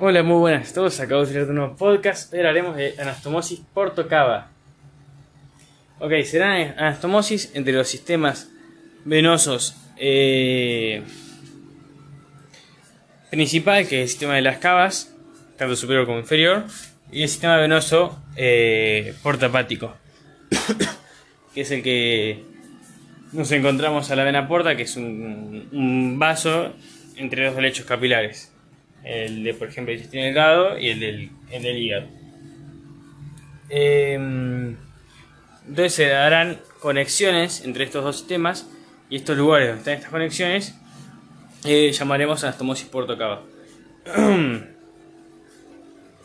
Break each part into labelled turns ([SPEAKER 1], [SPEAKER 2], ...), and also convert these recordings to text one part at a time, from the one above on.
[SPEAKER 1] Hola, muy buenas a todos. Acabo de tirar un nuevo podcast. Hoy hablaremos de anastomosis portocava. Ok, será anastomosis entre los sistemas venosos eh, principal, que es el sistema de las cavas, tanto superior como inferior, y el sistema venoso eh, portapático, que es el que nos encontramos a la vena porta, que es un, vaso entre dos lechos capilares el de, por ejemplo, el delgado y el del, el del hígado. Em, entonces se darán conexiones entre estos dos sistemas y estos lugares donde están estas conexiones eh, llamaremos anastomosis portocava.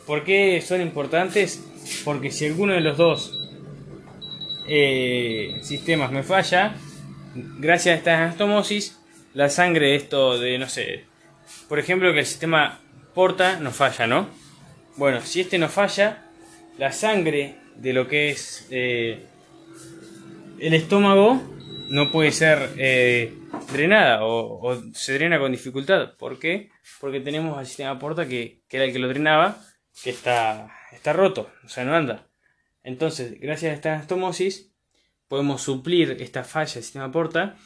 [SPEAKER 1] ¿Por qué son importantes? Porque si alguno de los dos eh, sistemas me falla, gracias a esta anastomosis, la sangre de esto de, no sé, por ejemplo, que el sistema porta no falla, ¿no? Bueno, si este no falla, la sangre de lo que es eh, el estómago no puede ser eh, drenada o, se drena con dificultad. ¿Por qué? Porque tenemos al sistema porta que, que, era el que lo drenaba, que está, está roto, o sea, no anda. Entonces, gracias a esta anastomosis, podemos suplir esta falla del sistema porta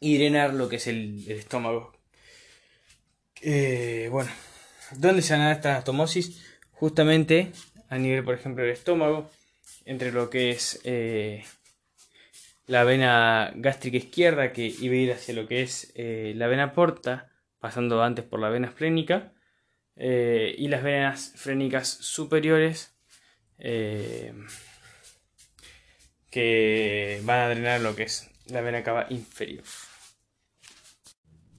[SPEAKER 1] y drenar lo que es el estómago, eh, bueno, ¿dónde se da esta anastomosis? Justamente a nivel, por ejemplo, del estómago, entre lo que es eh, la vena gástrica izquierda que iba a ir hacia lo que es eh, la vena porta, pasando antes por la vena esplénica, y las venas frénicas superiores que van a drenar lo que es la vena cava inferior.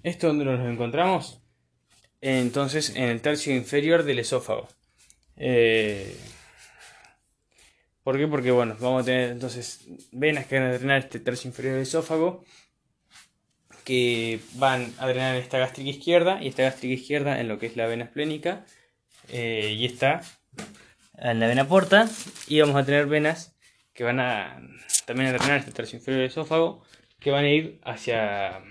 [SPEAKER 1] ¿Esto donde nos encontramos? Entonces en el tercio inferior del esófago. Eh, ¿Por qué? Porque bueno, vamos a tener entonces venas que van a drenar este tercio inferior del esófago, que van a drenar esta gástrica izquierda y esta gástrica izquierda en lo que es la vena esplénica eh, y esta en la vena porta y vamos a tener venas que van a también a drenar este tercio inferior del esófago que van a ir hacia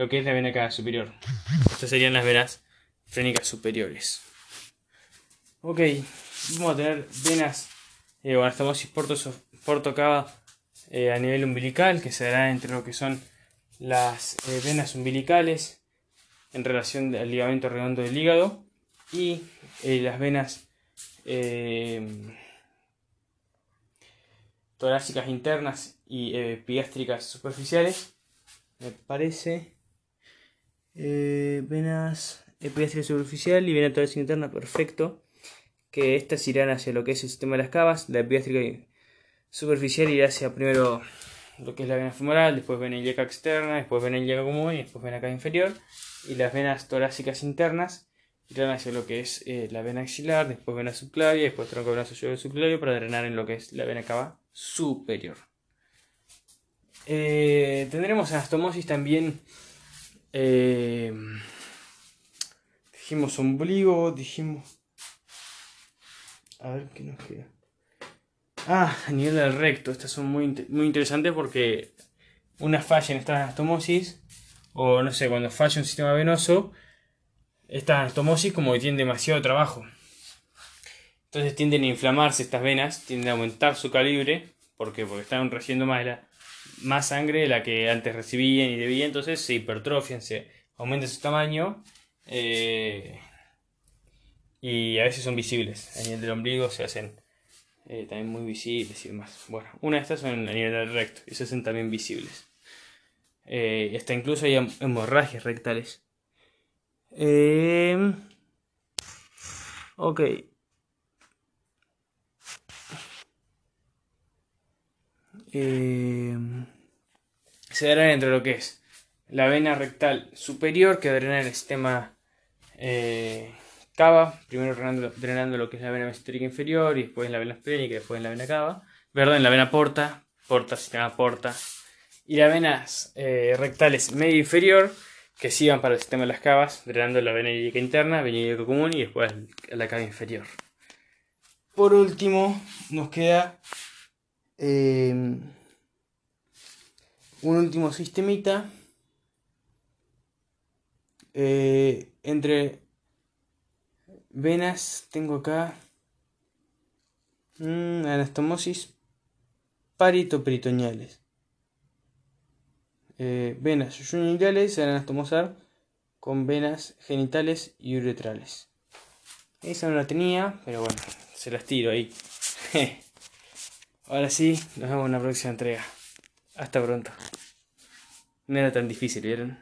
[SPEAKER 1] lo que es la vena cava superior. Estas serían las venas frénicas superiores. Ok, vamos a tener venas eh, o anastomosis portocava eh, a nivel umbilical, que se dará entre lo que son las eh, venas umbilicales en relación al ligamento redondo del hígado y eh, las venas torácicas internas y epigástricas superficiales. Me parece eh, venas epigástrica superficial y vena torácica interna, perfecto. Que estas irán hacia lo que es el sistema de las cavas. La epigástrica superficial irá hacia primero lo que es la vena femoral, después vena ilíaca externa, después vena ilíaca común y después vena cava inferior. Y las venas torácicas internas irán hacia lo que es eh, la vena axilar, después vena subclavia, después tronco venoso subclavio para drenar en lo que es la vena cava superior. Eh, tendremos anastomosis también eh, dijimos ombligo, dijimos... A ver qué nos queda. Ah, a nivel del recto. Estas son muy, muy interesantes porque una falla en esta anastomosis, o no sé, cuando falla un sistema venoso, esta anastomosis como que tiene demasiado trabajo. Entonces tienden a inflamarse estas venas, tienden a aumentar su calibre, porque porque están recibiendo más la, más sangre de la que antes recibían y debían, entonces se hipertrofian, se aumenta su tamaño eh, y a veces son visibles. A nivel del ombligo se hacen eh, también muy visibles y demás. Bueno, una de estas son a nivel del recto y se hacen también visibles. Eh, hasta incluso hay hemorragias rectales. Eh, ok. Eh, se dará entre lo que es la vena rectal superior que drena el sistema eh, cava, primero drenando, lo que es la vena mesentérica inferior y después la vena esplénica y después la vena cava, perdón, la vena porta, porta, sistema porta, y las venas eh, rectales medio inferior que sigan para el sistema de las cavas, drenando la vena ilíaca interna, vena ilíaca común y después la cava inferior. Por último, nos queda eh, un último sistemita eh, entre venas tengo acá. Mm, anastomosis paritoperitoneales. Eh, venas yuyunidales se van a anastomosar con venas genitales y uretrales. Esa no la tenía, pero bueno, se las tiro ahí. Ahora sí, nos vemos en la próxima entrega. Hasta pronto. No era tan difícil, ¿vieron?